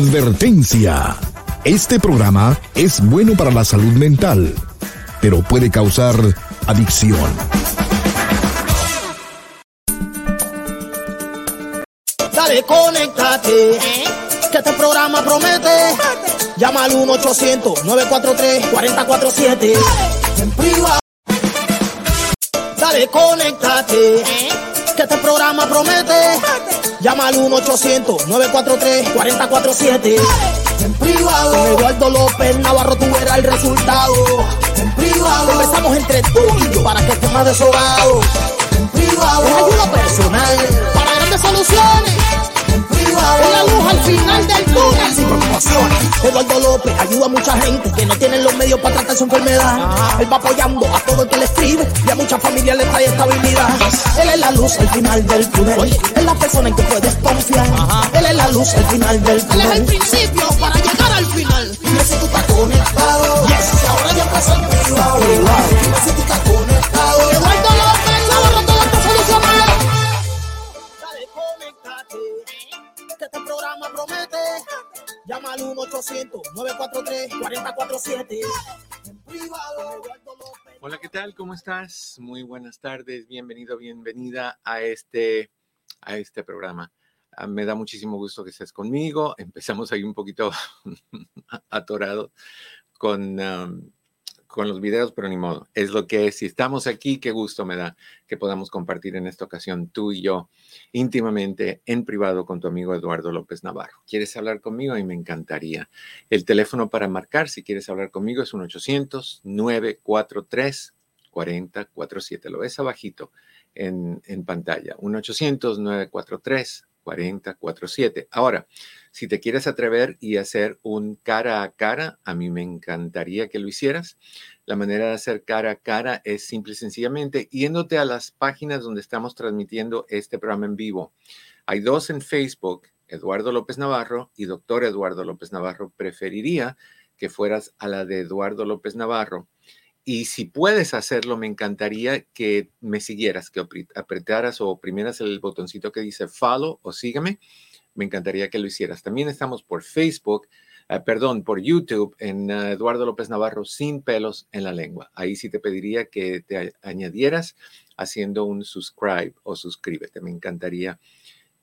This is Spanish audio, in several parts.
Advertencia. Este programa es bueno para la salud mental, pero puede causar adicción. Dale, conéctate. Que este programa promete. Llama al 1-800-943-4047. En privado. Dale, conéctate. Que este programa promete. Llama al 1-800-943-4047. En privado. Con Eduardo López Navarro tú verás el resultado. En privado. Conversamos entre tú y yo para que estés más desahogado. En privado. Con ayuda personal. Para grandes soluciones. En privado. Con la luz al final del túnel. Sin preocupaciones. Eduardo López ayuda a mucha gente que no tienen los medios para tratar su enfermedad. Él va apoyando a todo el que le escribe y a muchas familias le trae estabilidad. Él es la luz al final del túnel. Es la persona en que puedes confiar. Él es la luz al final del túnel. Él es el principio para llegar al final. Dime si tú estás conectado. Yes. ahora ya empezó el privado. Dime si tú estás conectado. Eduardo López, Navarro, todo está solucionado. Dale, conéctate. Que este programa promete. Llama al 1-800-943-4047. En privado, Eduardo López. Hola, ¿qué tal? ¿Cómo estás? Muy buenas tardes. Bienvenido, bienvenida a este, a este programa. Ah, me da muchísimo gusto que estés conmigo. Empezamos ahí un poquito atorado con, con los videos, pero ni modo. Es lo que es. Si estamos aquí, qué gusto me da que podamos compartir en esta ocasión tú y yo íntimamente en privado con tu amigo Eduardo López Navarro. ¿Quieres hablar conmigo? Y me encantaría. El teléfono para marcar, si quieres hablar conmigo, es 1-800-943-4047. Lo ves abajito en, en pantalla. 1-800-943-4047. Ahora, si te quieres atrever y hacer un cara a cara, a mí me encantaría que lo hicieras. La manera de hacer cara a cara es simple y sencillamente yéndote a las páginas donde estamos transmitiendo este programa en vivo. Hay dos en Facebook, Eduardo López Navarro y Doctor Eduardo López Navarro. Preferiría que fueras a la de Eduardo López Navarro. Y si puedes hacerlo, me encantaría que me siguieras, que apretaras o oprimieras el botoncito que dice follow o sígueme. Me encantaría que lo hicieras. También estamos por Facebook, eh, perdón, por YouTube en eh, Eduardo López Navarro sin pelos en la lengua. Ahí sí te pediría que te añadieras haciendo un subscribe o suscríbete. Me encantaría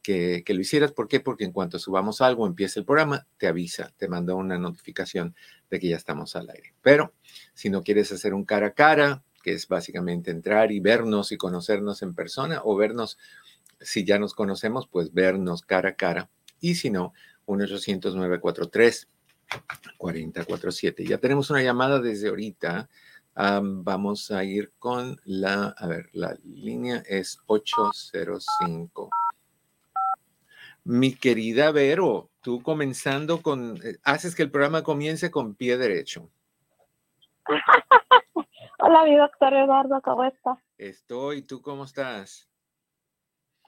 que, lo hicieras. ¿Por qué? Porque en cuanto subamos algo, empieza el programa, te avisa, te manda una notificación de que ya estamos al aire. Pero si no quieres hacer un cara a cara, que es básicamente entrar y vernos y conocernos en persona o vernos, si ya nos conocemos, pues vernos cara a cara. Y si no, 1-800-943-4047. Ya tenemos una llamada desde ahorita. Am, vamos a ir con la, a ver, la línea es 805. Mi querida Vero, tú comenzando con, eh, haces que el programa comience con pie derecho. Hola, mi doctor Eduardo, ¿cómo está? Estoy, ¿tú cómo estás?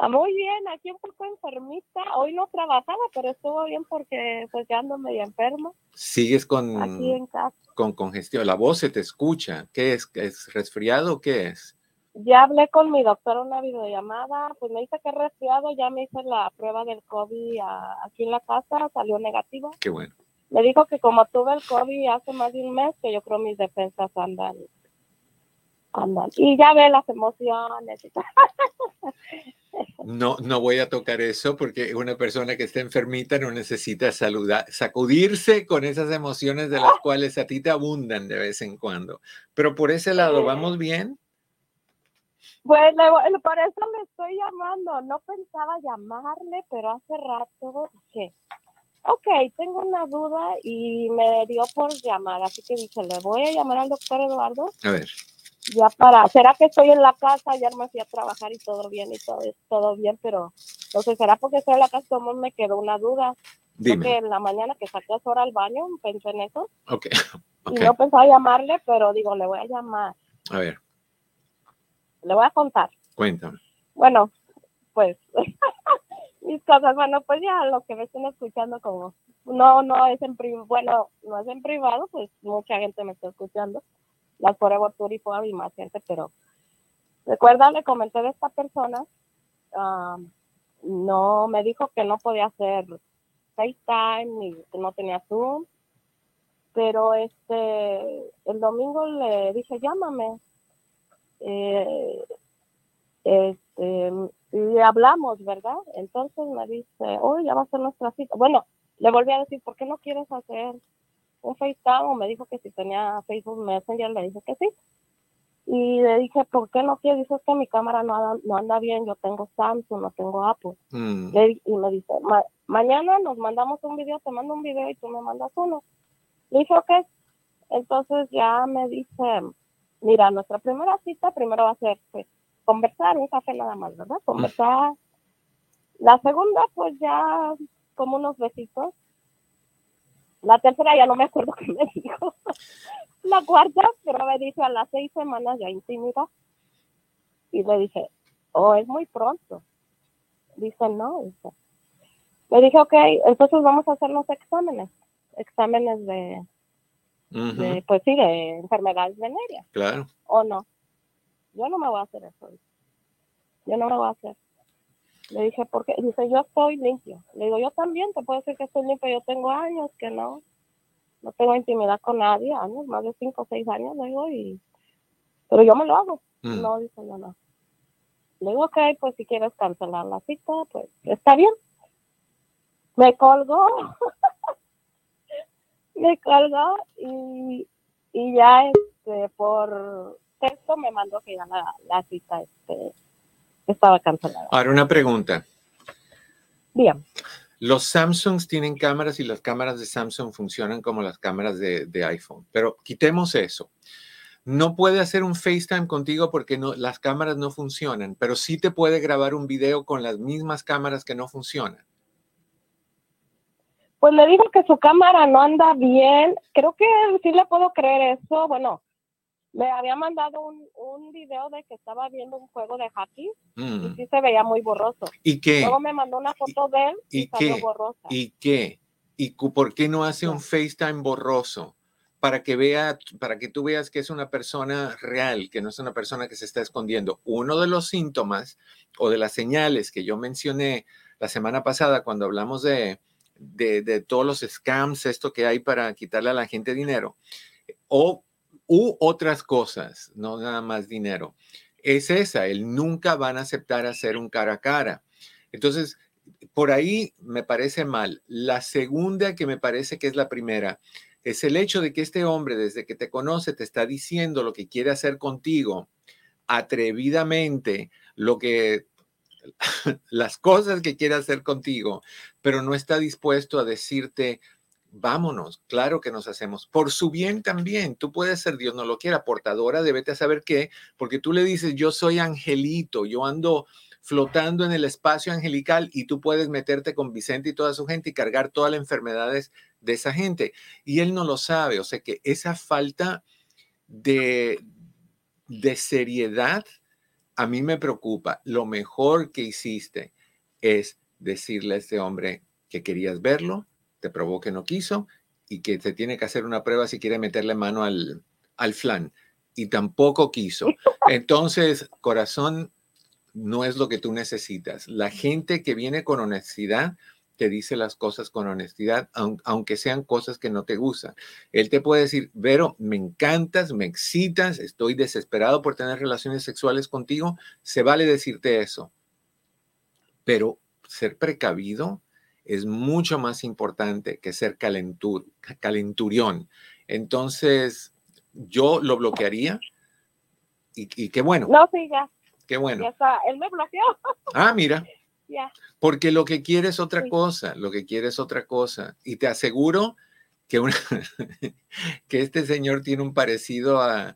Ah, muy bien, aquí un poco enfermita. Hoy no trabajaba, pero estuvo bien porque pues ya ando medio enfermo ¿Sigues con, aquí en casa. con congestión? La voz se te escucha. ¿Qué es? ¿Es resfriado o qué es? Ya hablé con mi doctor una videollamada, pues me dice que he resfriado, ya me hice la prueba del COVID ah, aquí en la casa, salió negativo. Qué bueno. Me dijo que como tuve el COVID hace más de un mes, que yo creo mis defensas andan, andan. Y ya ve las emociones y tal. No, no voy a tocar eso porque una persona que está enfermita no necesita saludar, sacudirse con esas emociones de las cuales a ti te abundan de vez en cuando. Pero por ese lado, ¿vamos bien? Pues le- por eso le estoy llamando. No pensaba llamarle, pero hace rato dije, ok, tengo una duda y me dio por llamar. Así que dije, le voy a llamar al doctor Eduardo A ver, ya para, ¿será que estoy en la casa? Ya me fui a trabajar y todo bien y todo, todo bien, pero entonces, ¿será porque estoy en la casa? Como me quedó una duda. Porque dime. en la mañana que saqué a Sora al baño, pensé en eso Ok, ok. y no pensaba llamarle, pero digo, le voy a llamar, A ver, le voy a contar. cuéntame. Bueno, pues mis cosas, bueno, pues ya lo que me estén escuchando como no, no es en privado, bueno, no es en privado, pues mucha gente me está escuchando, las Forever Tour y Forever y más gente, pero recuerda, le comenté de esta persona, ah, no, me dijo que no podía hacer FaceTime ni no tenía Zoom. Pero este, el domingo le dije, llámame. Eh, este, y hablamos, ¿verdad? Entonces me dice, hoy ya va a ser nuestra cita. Bueno, le volví a decir, ¿por qué no quieres hacer un FaceTime? Me dijo que si tenía Facebook Messenger, le dije que sí. Y le dije, ¿por qué no quieres? Dice, es que mi cámara no anda, no anda bien, yo tengo Samsung, no tengo Apple. Mm. y me dice, mañana nos mandamos un video, te mando un video y tú me mandas uno. Le dije, ok. Entonces ya me dice, mira, nuestra primera cita primero va a ser pues, conversar, un café nada más, ¿verdad? Conversar. La segunda, pues ya como unos besitos. La tercera ya no me acuerdo qué me dijo. La cuarta, pero me dice a las seis semanas ya intimidad. Y le dije, oh, es muy pronto. Dice, no. Dice. Le dije, ok, entonces vamos a hacer los exámenes. Exámenes de, de pues sí, de enfermedades venéreas. Claro. ¿O no? Yo no me voy a hacer eso. Yo no lo voy a hacer. Le dije, porque dice, yo estoy limpio. Le digo, yo también te puedo decir que estoy limpio. Yo tengo años que no, no tengo intimidad con nadie, años, más de cinco o seis años, le digo, y, pero yo me lo hago. Mm. No, dice, no, no. Le digo, ok, pues si quieres cancelar la cita, pues está bien. Me colgó. me colgó y, y ya este, por texto me mandó que ya la, la cita este, estaba cancelada. Ahora una pregunta. Bien. Los Samsungs tienen cámaras y las cámaras de Samsung funcionan como las cámaras de, de, iPhone, pero quitemos eso. No puede hacer un FaceTime contigo porque no, las cámaras no funcionan, pero sí te puede grabar un video con las mismas cámaras que no funcionan. Pues le dijo que su cámara no anda bien. Creo que sí le puedo creer eso. Bueno, me había mandado un, un video de que estaba viendo un juego de hockey y Mm. sí se veía muy borroso. ¿Y qué? Luego me mandó una foto de él y, ¿Y salió qué? borrosa. ¿Y qué? ¿Y por qué no hace un FaceTime borroso? Para que vea, para que tú veas que es una persona real, que no es una persona que se está escondiendo. Uno de los síntomas o de las señales que yo mencioné la semana pasada cuando hablamos de, de, de todos los scams, esto que hay para quitarle a la gente dinero, o u otras cosas, no nada más dinero, es esa, el nunca van a aceptar hacer un cara a cara. Entonces, por ahí me parece mal. La segunda, que me parece que es la primera, es el hecho de que este hombre, desde que te conoce, te está diciendo lo que quiere hacer contigo, atrevidamente, lo que las cosas que quiere hacer contigo, pero no está dispuesto a decirte, vámonos, claro que nos hacemos, por su bien también. Tú puedes ser, Dios no lo quiera, portadora de vete a saber qué, porque tú le dices, yo soy angelito, yo ando flotando en el espacio angelical y tú puedes meterte con Vicente y toda su gente y cargar todas las enfermedades de esa gente. Y él no lo sabe, o sea que esa falta de, de seriedad a mí me preocupa. Lo mejor que hiciste es decirle a este hombre que querías verlo, te probó que no quiso y que se tiene que hacer una prueba si quiere meterle mano al, al flan. Y tampoco quiso. Entonces, corazón, no es lo que tú necesitas. La gente que viene con honestidad te dice las cosas con honestidad, aunque sean cosas que no te gustan. Él te puede decir, Vero, me encantas, me excitas, estoy desesperado por tener relaciones sexuales contigo. Se vale decirte eso. Pero ser precavido es mucho más importante que ser calentur, calenturión. Entonces, yo lo bloquearía y, y qué bueno. No, sí, ya. Qué bueno. Ya está. Él me bloqueó. Ah, mira. ya. Porque lo que quiere es otra Sí. cosa, lo que quiere es otra cosa. Y te aseguro que, una- que este señor tiene un parecido a,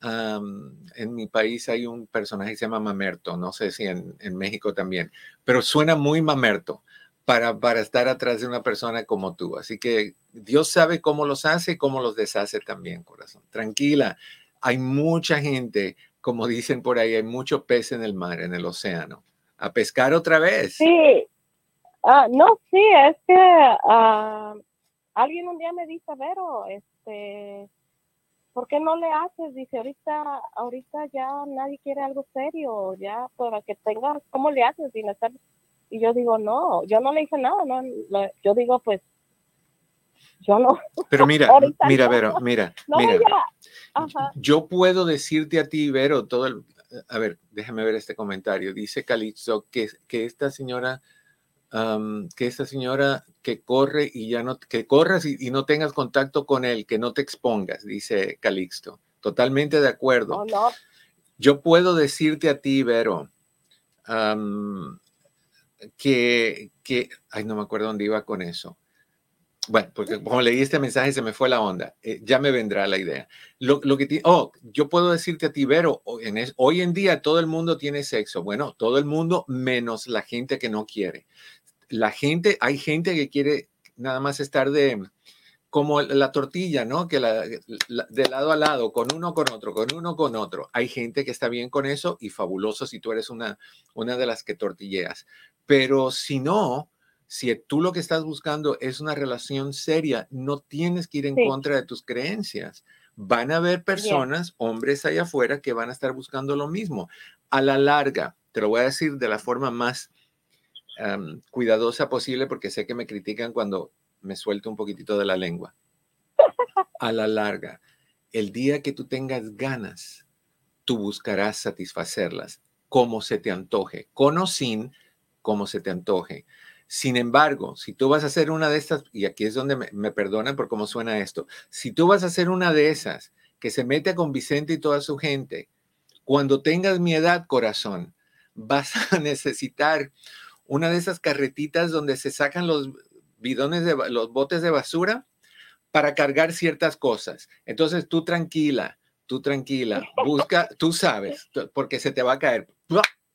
a, um, en mi país hay un personaje que se llama Mamerto, no sé si en, en México también, pero suena muy Mamerto para, para estar atrás de una persona como tú. Así que Dios sabe cómo los hace y cómo los deshace también, corazón. Tranquila, hay mucha gente, como dicen por ahí, hay mucho pez en el mar, en el océano. A pescar otra vez. Sí. Ah, no, sí, es que ah, alguien un día me dice, Vero, este, ¿por qué no le haces? Dice, ahorita, ahorita ya nadie quiere algo serio, ya para que tengas, ¿cómo le haces sin Y yo digo, no, yo no le hice nada, no, lo- yo digo, pues, yo no. Pero mira, mira, no. Vero, mira, No, mira. Ajá. Yo puedo decirte a ti, Vero, todo el... A ver, déjame ver este comentario. Dice Calixto que, que esta señora, que esta señora que corre y ya no, que corras y, y no tengas contacto con él, que no te expongas, dice Calixto. Totalmente de acuerdo. No, no, Yo puedo decirte a ti, Vero, que, que, ay, no me acuerdo dónde iba con eso. Bueno, porque como leí este mensaje se me fue la onda. Eh, ya me vendrá la idea. Lo, lo que oh, yo puedo decirte a ti, Vero, o- en es- hoy en día todo el mundo tiene sexo. Bueno, todo el mundo menos la gente que no quiere. La gente, hay gente que quiere nada más estar de como la tortilla, ¿no? Que la, la- de lado a lado, con uno con otro, con uno con otro. Hay gente que está bien con eso y fabuloso si tú eres una, una de las que tortilleas. Pero si no, si tú lo que estás buscando es una relación seria, no tienes que ir en Sí. contra de tus creencias. Van a haber personas, hombres allá afuera, que van a estar buscando lo mismo. A la larga, te lo voy a decir de la forma más cuidadosa posible, porque sé que me critican cuando me suelto un poquitito de la lengua. A la larga, el día que tú tengas ganas, tú buscarás satisfacerlas como se te antoje, con o sin, como se te antoje. Sin embargo, si tú vas a hacer una de estas, y aquí es donde me, me perdonan por cómo suena esto, si tú vas a hacer una de esas que se mete con Vicente y toda su gente, cuando tengas mi edad, corazón, vas a necesitar una de esas carretitas donde se sacan los bidones de los botes de basura para cargar ciertas cosas. Entonces tú tranquila, tú tranquila, busca, tú sabes, porque se te va a caer.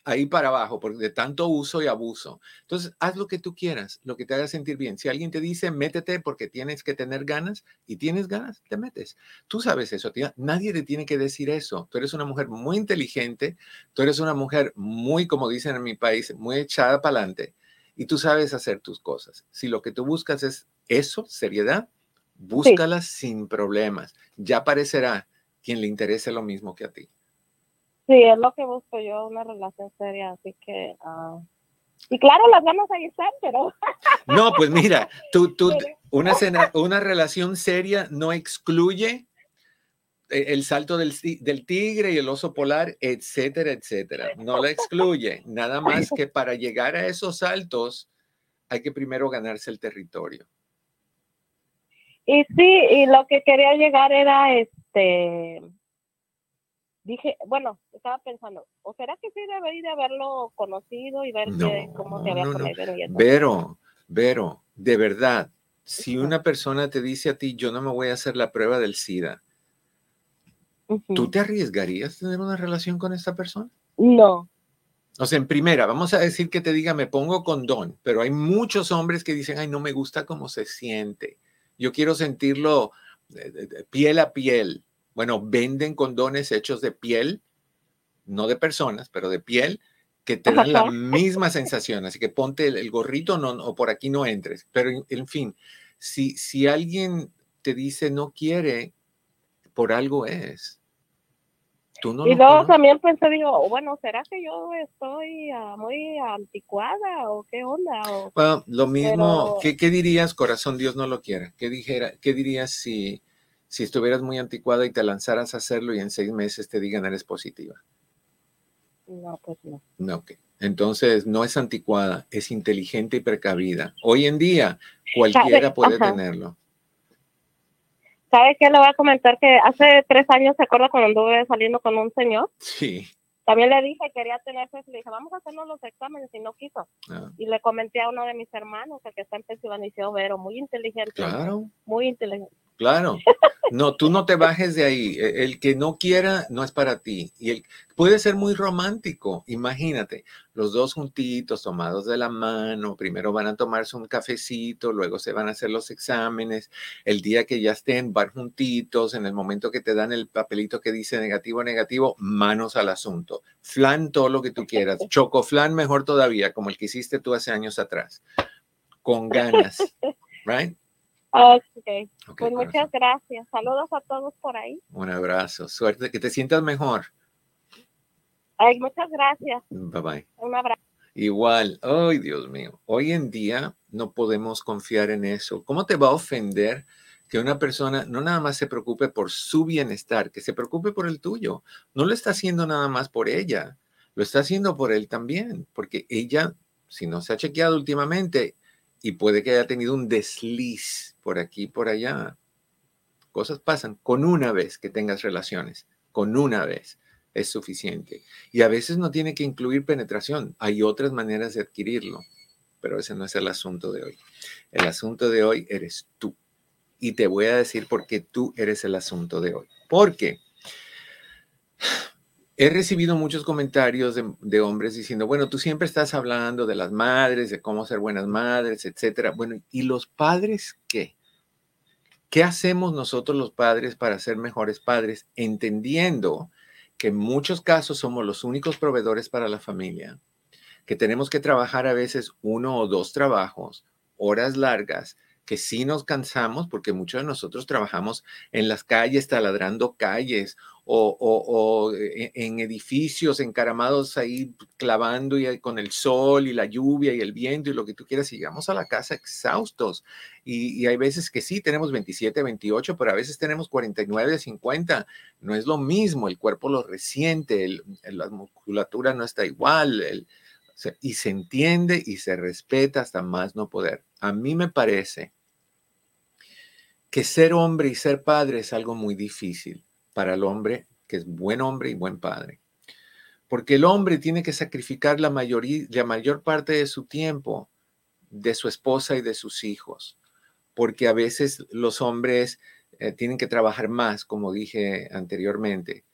Ahí para abajo por de tanto uso y abuso. Entonces haz lo que tú quieras, lo que te haga sentir bien. Si alguien te dice métete porque tienes que tener ganas y tienes ganas, te metes. Tú sabes eso, tía. nadie te tiene que decir eso. Tú eres una mujer muy inteligente, tú eres una mujer muy, como dicen en mi país, muy echada para adelante y tú sabes hacer tus cosas. Si lo que tú buscas es eso, seriedad, búscalas sin problemas. Ya aparecerá quien le interese lo mismo que a ti. Sí, es lo que busco yo, una relación seria, así que... ah, y claro, las ganas ahí están, pero... No, pues mira, tú, tú, una, cena- una relación seria no excluye eh, el salto del, del tigre y el oso polar, etcétera, etcétera. No la excluye. Nada más que para llegar a esos saltos hay que primero ganarse el territorio. Y sí, y lo que quería llegar era este. Dije, bueno, estaba pensando, ¿o será que sí debería de haberlo conocido y ver que- cómo se había No, no, no. y? Vero, Vero, de verdad, si una persona te dice a ti, yo no me voy a hacer la prueba del SIDA. ¿tú te arriesgarías a tener una relación con esta persona? No, O sea, en primera, vamos a decir que te diga, me pongo condón, pero hay muchos hombres que dicen, ay, no me gusta cómo se siente. Yo quiero sentirlo de- de piel a piel. Bueno, venden condones hechos de piel, no de personas, pero de piel, que te dan la misma sensación. Así que ponte el, el gorrito no, o por aquí no entres. Pero en, en fin, si, si alguien te dice no quiere, por algo es. Tú no y lo luego también pensé, digo, bueno, ¿será que yo estoy ah, muy anticuada o qué onda? O, Bueno, lo mismo, Pero- ¿qué, qué dirías, corazón, Dios no lo quiera? ¿Qué, dijera, qué dirías si, si estuvieras muy anticuada y te lanzaras a hacerlo y en seis meses te digan eres positiva? no, pues no. No, ok. Entonces, no es anticuada, es inteligente y precavida. Hoy en día, cualquiera puede Ajá. tenerlo. ¿Sabe qué? Le voy a comentar que hace tres años, ¿se acuerda cuando anduve saliendo con un señor? Sí. También le dije, quería tener sexo, le dije, vamos a hacernos los exámenes y no quiso. Ah, Y le comenté a uno de mis hermanos, el que está en Pensilvania, y dice, "Oh, Vero, muy inteligente. claro, Muy inteligente. Claro. No, tú no te bajes de ahí. E- El que no quiera no es para ti. Y el, puede ser muy romántico. Imagínate, los dos juntitos, tomados de la mano. Primero van a tomarse un cafecito, luego se van a hacer los exámenes. El día que ya estén, van juntitos. En el momento que te dan el papelito que dice negativo, negativo, manos al asunto. Flan, todo lo que tú quieras. Chocoflan, mejor todavía, como el que hiciste tú hace años atrás. Con ganas. Right? Ok, Ok, pues corazón. muchas gracias. Saludos a todos por ahí. Un abrazo. Suerte, que te sientas mejor. Ay, muchas gracias. Bye bye. Un abrazo. igual. Ay, Dios mío. Hoy en día no podemos confiar en eso. ¿Cómo te va a ofender que una persona no nada más se preocupe por su bienestar, que se preocupe por el tuyo? No lo está haciendo nada más por ella, lo está haciendo por él también, porque ella, si no se ha chequeado últimamente y puede que haya tenido un desliz por aquí, por allá, cosas pasan con una vez que tengas relaciones, con una vez es suficiente. Y a veces no tiene que incluir penetración, hay otras maneras de adquirirlo, pero ese no es el asunto de hoy. El asunto de hoy eres tú. Y te voy a decir por qué tú eres el asunto de hoy. Porque he recibido muchos comentarios de, hombres diciendo, bueno, tú siempre estás hablando de las madres, de cómo ser buenas madres, etcétera. Bueno, ¿y los padres qué? ¿Qué hacemos nosotros los padres para ser mejores padres? Entendiendo que en muchos casos somos los únicos proveedores para la familia, que tenemos que trabajar a veces uno o dos trabajos, horas largas, que sí nos cansamos porque muchos de nosotros trabajamos en las calles, taladrando calles o, e, en edificios encaramados ahí clavando y con el sol y la lluvia y el viento y lo que tú quieras y llegamos a la casa exhaustos. Y, hay veces que sí, tenemos 27, 28, pero a veces tenemos 49, 50. No es lo mismo, el cuerpo lo resiente, la musculatura no está igual. y se entiende y se respeta hasta más no poder. A mí me parece que ser hombre y ser padre es algo muy difícil para el hombre que es buen hombre y buen padre. Porque el hombre tiene que sacrificar la, la mayor parte de su tiempo de su esposa y de sus hijos. Porque a veces los hombres eh, tienen que trabajar más, como dije anteriormente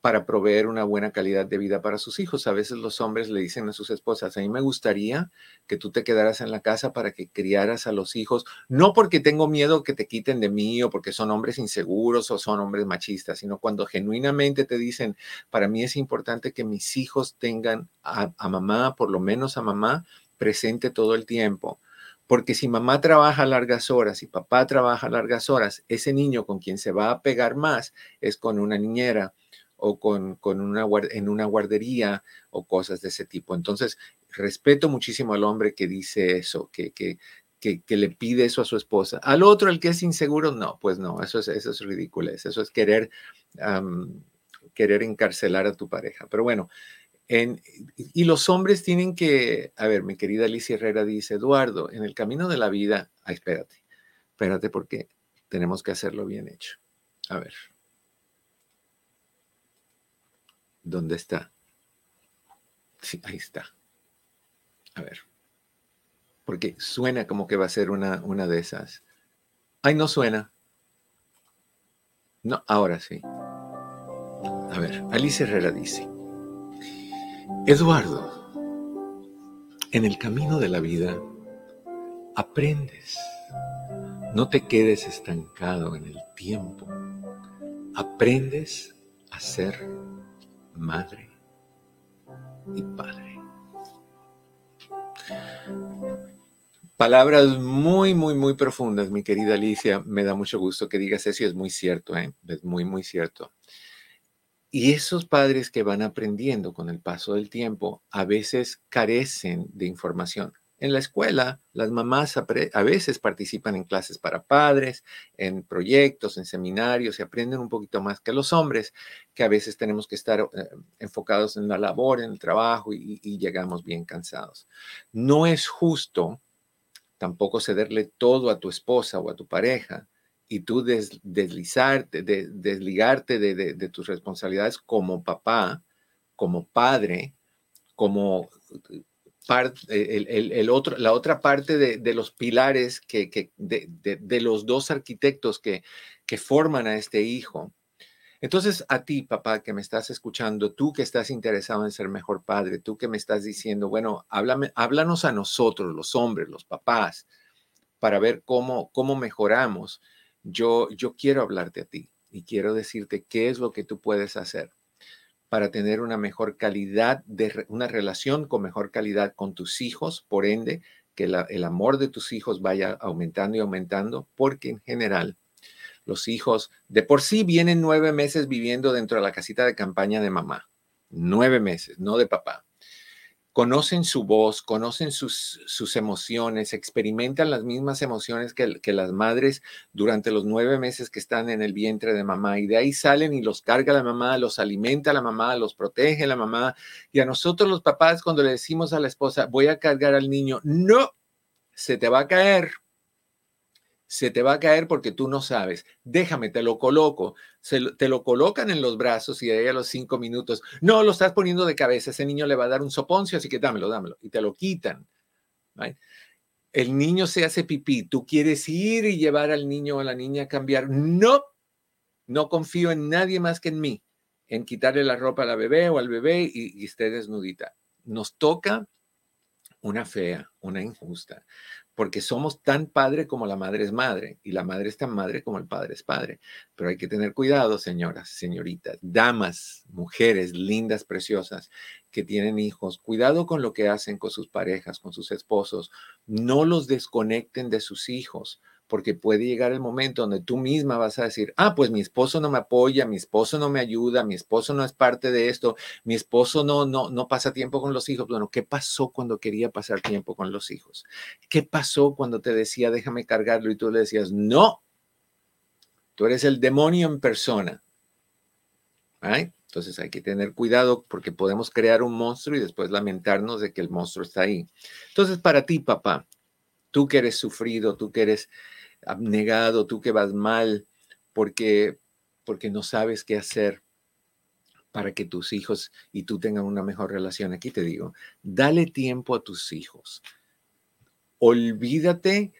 para proveer una buena calidad de vida para sus hijos. A veces los hombres le dicen a sus esposas, a mí me gustaría que tú te quedaras en la casa para que criaras a los hijos, no porque tengo miedo que te quiten de mí o porque son hombres inseguros o son hombres machistas, sino cuando genuinamente te dicen, para mí es importante que mis hijos tengan a, mamá, por lo menos a mamá, presente todo el tiempo. Porque si mamá trabaja largas horas y papá trabaja largas horas, ese niño con quien se va a pegar más es con una niñera o con, una, en una guardería o cosas de ese tipo. Entonces, respeto muchísimo al hombre que dice eso, que, que, que, le pide eso a su esposa. Al otro, el que es inseguro, no, pues no, eso es, eso es ridículo, eso es querer, querer encarcelar a tu pareja. Pero bueno, en, y los hombres tienen que, a ver, mi querida Alicia Herrera dice, Eduardo, en el camino de la vida, ay, espérate, espérate porque tenemos que hacerlo bien hecho. A ver. ¿Dónde está? Sí, ahí está. A ver. Porque suena como que va a ser una, una de esas. Ay, no suena. No, ahora sí. A ver, Alice Herrera dice, Eduardo, en el camino de la vida aprendes. No te quedes estancado en el tiempo. Aprendes a ser madre y padre. Palabras muy, muy, muy profundas, mi querida Alicia. Me da mucho gusto que digas eso y es muy cierto, ¿eh? es muy, muy cierto. Y esos padres que van aprendiendo con el paso del tiempo a veces carecen de información. En la escuela, las mamás a veces participan en clases para padres, en proyectos, en seminarios y aprenden un poquito más que los hombres, que a veces tenemos que estar eh, enfocados en la labor, en el trabajo y, llegamos bien cansados. No es justo tampoco cederle todo a tu esposa o a tu pareja y tú deslizarte, desligarte de tus responsabilidades como papá, como padre, como el, otro, la otra parte de, los pilares que, de, los dos arquitectos que, que forman a este hijo. Entonces, a ti, papá, que me estás escuchando, tú que estás interesado en ser mejor padre, tú que me estás diciendo, bueno, háblame, háblanos a nosotros, los hombres, los papás, para ver cómo, cómo mejoramos. Yo, yo quiero hablarte a ti y quiero decirte qué es lo que tú puedes hacer para tener una mejor calidad, de una relación con mejor calidad con tus hijos, por ende, que el amor de tus hijos vaya aumentando y aumentando, porque en general los hijos de por sí vienen nueve meses viviendo dentro de la casita de campaña de mamá, nueve meses, no de papá. Conocen su voz, conocen sus, sus emociones, experimentan las mismas emociones que, que, las madres durante los nueve meses que están en el vientre de mamá. Y de ahí salen y los carga la mamá, los alimenta la mamá, los protege la mamá. Y a nosotros los papás, cuando le decimos a la esposa, voy a cargar al niño, no, se te va a caer se te va a caer porque tú no sabes. Déjame, te lo coloco. te lo colocan en los brazos y ahí a los cinco minutos, no, lo estás poniendo de cabeza, ese niño le va a dar un soponcio, así que dámelo, dámelo. Y te lo quitan. El niño se hace pipí, tú quieres ir y llevar al niño o a la niña a cambiar. No, no confío en nadie más que en mí, en quitarle la ropa a la bebé o al bebé y, y esté desnudita. Nos toca una fea, una injusta porque somos tan padre como la madre es madre y la madre es tan madre como el padre es padre. Pero hay que tener cuidado, señoras, señoritas, damas, mujeres lindas, preciosas que tienen hijos. Cuidado con lo que hacen con sus parejas, con sus esposos. No los desconecten de sus hijos porque puede llegar el momento donde tú misma vas a decir, ah, pues mi esposo no me apoya, mi esposo no me ayuda, mi esposo no es parte de esto, mi esposo no, no, no pasa tiempo con los hijos. Bueno, ¿qué pasó cuando quería pasar tiempo con los hijos? ¿Qué pasó cuando te decía, déjame cargarlo y tú le decías, no, tú eres el demonio en persona? Entonces hay que tener cuidado porque podemos crear un monstruo y después lamentarnos de que el monstruo está ahí. Entonces, para ti, papá, tú que eres sufrido, tú que eres abnegado, tú que vas mal, porque, porque no sabes qué hacer para que tus hijos y tú tengan una mejor relación. Aquí te digo, dale tiempo a tus hijos. Olvídate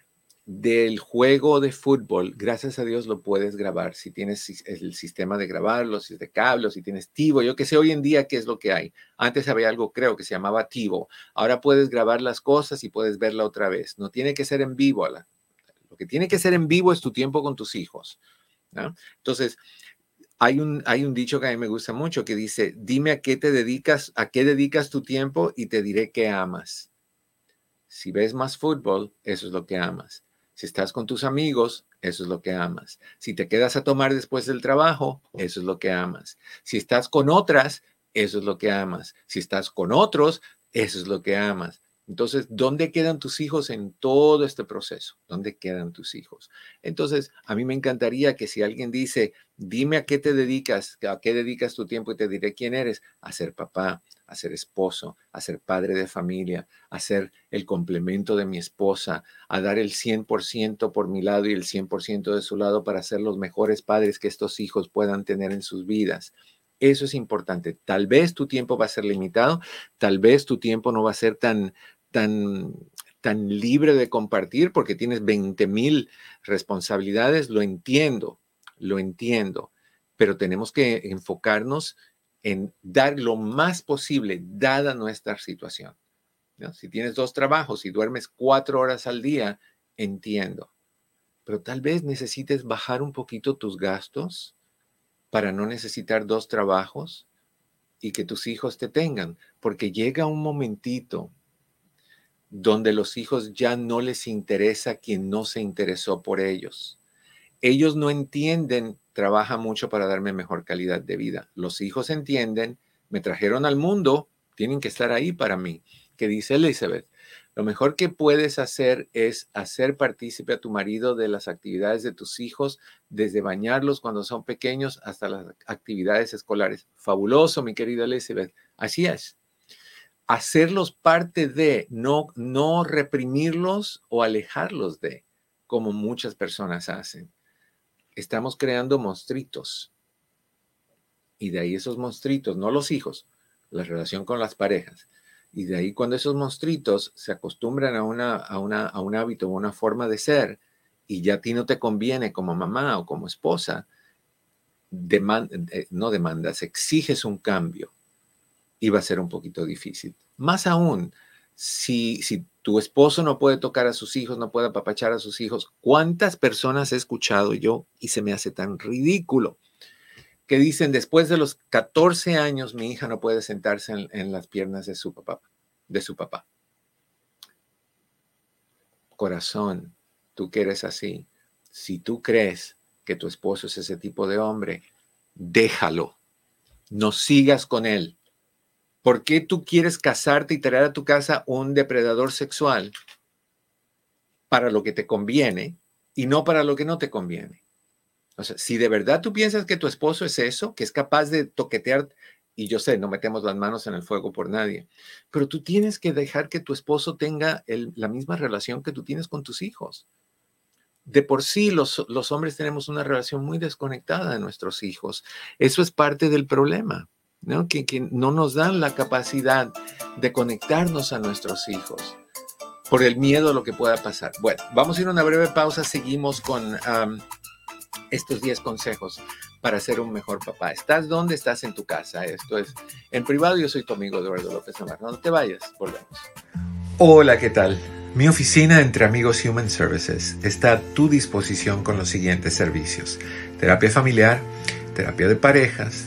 del juego de fútbol, gracias a Dios lo puedes grabar. Si tienes el sistema de grabarlo, si es de cable, si tienes Tivo, yo que sé hoy en día qué es lo que hay. Antes había algo, creo, que se llamaba Tivo. Ahora puedes grabar las cosas y puedes verla otra vez. No tiene que ser en vivo. Que tiene que ser en vivo es tu tiempo con tus hijos. Entonces, hay un, hay un dicho que a mí me gusta mucho que dice, dime a qué te dedicas, a qué dedicas tu tiempo y te diré qué amas. Si ves más fútbol, eso es lo que amas. Si estás con tus amigos, eso es lo que amas. Si te quedas a tomar después del trabajo, eso es lo que amas. Si estás con otras, eso es lo que amas. Si estás con otros, eso es lo que amas. Entonces, ¿dónde quedan tus hijos en todo este proceso? ¿Dónde quedan tus hijos? Entonces, a mí me encantaría que si alguien dice, dime a qué te dedicas, a qué dedicas tu tiempo y te diré quién eres, a ser papá, a ser esposo, a ser padre de familia, a ser el complemento de mi esposa, a dar el 100% por mi lado y el 100% de su lado para ser los mejores padres que estos hijos puedan tener en sus vidas. Eso es importante. Tal vez tu tiempo va a ser limitado, tal vez tu tiempo no va a ser tan tan, tan libre de compartir porque tienes 20 mil responsabilidades, lo entiendo, lo entiendo, pero tenemos que enfocarnos en dar lo más posible dada nuestra situación. Si tienes dos trabajos y duermes cuatro horas al día, entiendo, pero tal vez necesites bajar un poquito tus gastos para no necesitar dos trabajos y que tus hijos te tengan, porque llega un momentito donde los hijos ya no les interesa quien no se interesó por ellos. Ellos no entienden, trabaja mucho para darme mejor calidad de vida. Los hijos entienden, me trajeron al mundo, tienen que estar ahí para mí. ¿Qué dice Elizabeth? Lo mejor que puedes hacer es hacer partícipe a tu marido de las actividades de tus hijos, desde bañarlos cuando son pequeños hasta las actividades escolares. Fabuloso, mi querida Elizabeth. Así es hacerlos parte de, no, no reprimirlos o alejarlos de, como muchas personas hacen. Estamos creando monstruitos. Y de ahí esos monstruitos, no los hijos, la relación con las parejas. Y de ahí cuando esos monstruitos se acostumbran a, una, a, una, a un hábito o una forma de ser, y ya a ti no te conviene como mamá o como esposa, eh, no demandas, exiges un cambio iba a ser un poquito difícil. Más aún, si, si tu esposo no puede tocar a sus hijos, no puede apapachar a sus hijos, ¿cuántas personas he escuchado yo y se me hace tan ridículo? Que dicen, después de los 14 años, mi hija no puede sentarse en, las piernas de su papá, de su papá. Corazón, tú que eres así, si tú crees que tu esposo es ese tipo de hombre, déjalo. No sigas con él ¿Por qué tú quieres casarte y traer a tu casa un depredador sexual para lo que te conviene y no para lo que no te conviene? O sea, si de verdad tú piensas que tu esposo es eso, que es capaz de toquetear, y yo sé, no metemos las manos en el fuego por nadie, pero tú tienes que dejar que tu esposo tenga la misma relación que tú tienes con tus hijos. De por sí, los, hombres tenemos una relación muy desconectada de nuestros hijos. Eso es parte del problema. ¿No? Que, no nos dan la capacidad de conectarnos a nuestros hijos por el miedo a lo que pueda pasar. Bueno, vamos a ir a una breve pausa, seguimos con estos 10 consejos para ser un mejor papá. ¿Estás donde estás en tu casa? Esto es en privado. Yo soy tu amigo Eduardo López Navarro. No te vayas, volvemos. Hola, ¿qué tal? Mi oficina entre amigos Human Services está a tu disposición con los siguientes servicios. Terapia familiar, terapia de parejas,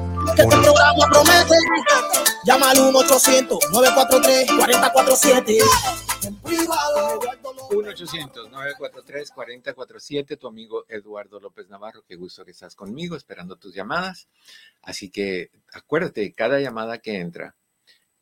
Este programa promete. Llama al 1-800-943-447. 1-800-943-4047, tu amigo Eduardo López Navarro, qué gusto que estás conmigo, esperando tus llamadas. Así que acuérdate, cada llamada que entra,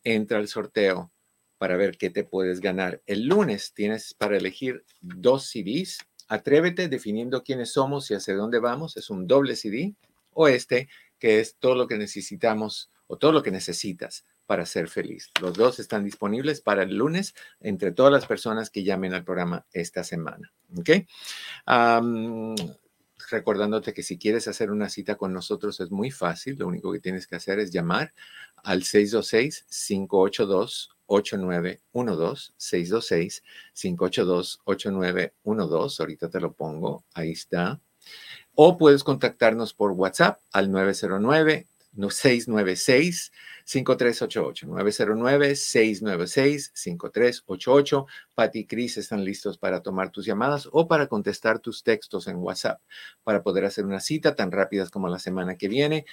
entra al sorteo para ver qué te puedes ganar. El lunes tienes para elegir dos CDs. Atrévete definiendo quiénes somos y hacia dónde vamos. Es un doble CD. O este, que es todo lo que necesitamos o todo lo que necesitas para ser feliz. Los dos están disponibles para el lunes entre todas las personas que llamen al programa esta semana. ¿Ok? recordándote que si quieres hacer una cita con nosotros es muy fácil. Lo único que tienes que hacer es llamar al 626-582. 8912 626 582 8912 ahorita te lo pongo ahí está o puedes contactarnos por WhatsApp al 909 696 5388 909 696 5388 Pati y Cris están listos para tomar tus llamadas o para contestar tus textos en WhatsApp. Para poder hacer una cita tan rápidas como la semana que viene,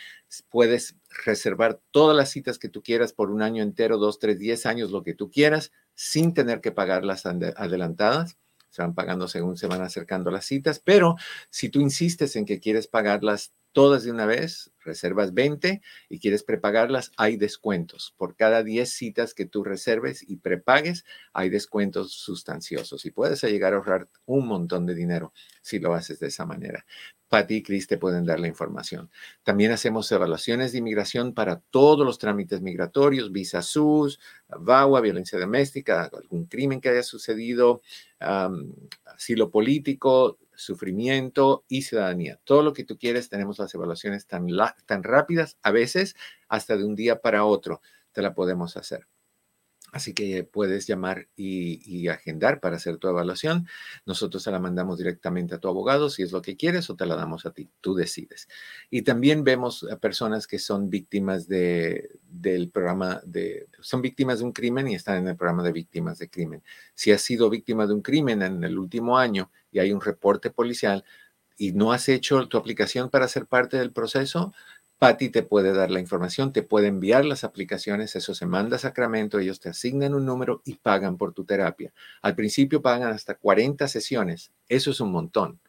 puedes reservar todas las citas que tú quieras por un año entero, dos, tres, diez años, lo que tú quieras, sin tener que pagarlas adelantadas se van pagando según se van acercando las citas, pero si tú insistes en que quieres pagarlas todas de una vez, reservas 20 y quieres prepagarlas, hay descuentos. Por cada 10 citas que tú reserves y prepagues, hay descuentos sustanciosos y puedes llegar a ahorrar un montón de dinero si lo haces de esa manera. Pati y Cris te pueden dar la información. También hacemos evaluaciones de inmigración para todos los trámites migratorios, visa SUS, VAWA, violencia doméstica, algún crimen que haya sucedido, asilo político, sufrimiento y ciudadanía. Todo lo que tú quieres, tenemos las evaluaciones tan, tan rápidas, a veces hasta de un día para otro te la podemos hacer. Así que puedes llamar y, agendar para hacer tu evaluación. Nosotros se la mandamos directamente a tu abogado si es lo que quieres o te la damos a ti. Tú decides. Y también vemos a personas que son víctimas de, del programa de, son víctimas de un crimen y están en el programa de víctimas de crimen. Si has sido víctima de un crimen en el último año y hay un reporte policial y no has hecho tu aplicación para ser parte del proceso, Patty te puede dar la información, te puede enviar las aplicaciones, eso se manda a Sacramento, ellos te asignan un número y pagan por tu terapia. Al principio pagan hasta 40 sesiones, eso es un montón.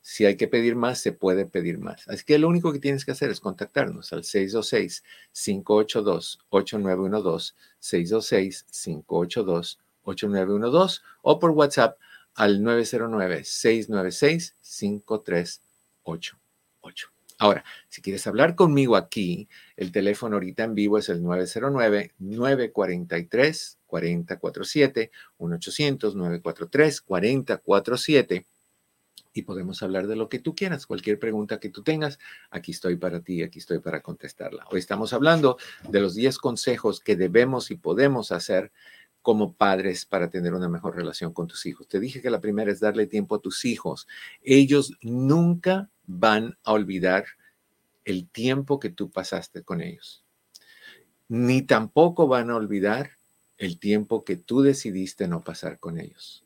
Si hay que pedir más, se puede pedir más. Así que lo único que tienes que hacer es contactarnos al 626-582-8912, 626-582-8912 o por WhatsApp al 909-696-5388. Ahora, si quieres hablar conmigo aquí, el teléfono ahorita en vivo es el 909-943-4047, 1-800-943-4047. y podemos hablar de lo que tú quieras. Cualquier pregunta que tú tengas, aquí estoy para ti, aquí estoy para contestarla. Hoy estamos hablando de los 10 consejos que debemos y podemos hacer como padres para tener una mejor relación con tus hijos. Te dije que la primera es darle tiempo a tus hijos. Ellos nunca van a olvidar el tiempo que tú pasaste con ellos. Ni tampoco van a olvidar el tiempo que tú decidiste no pasar con ellos.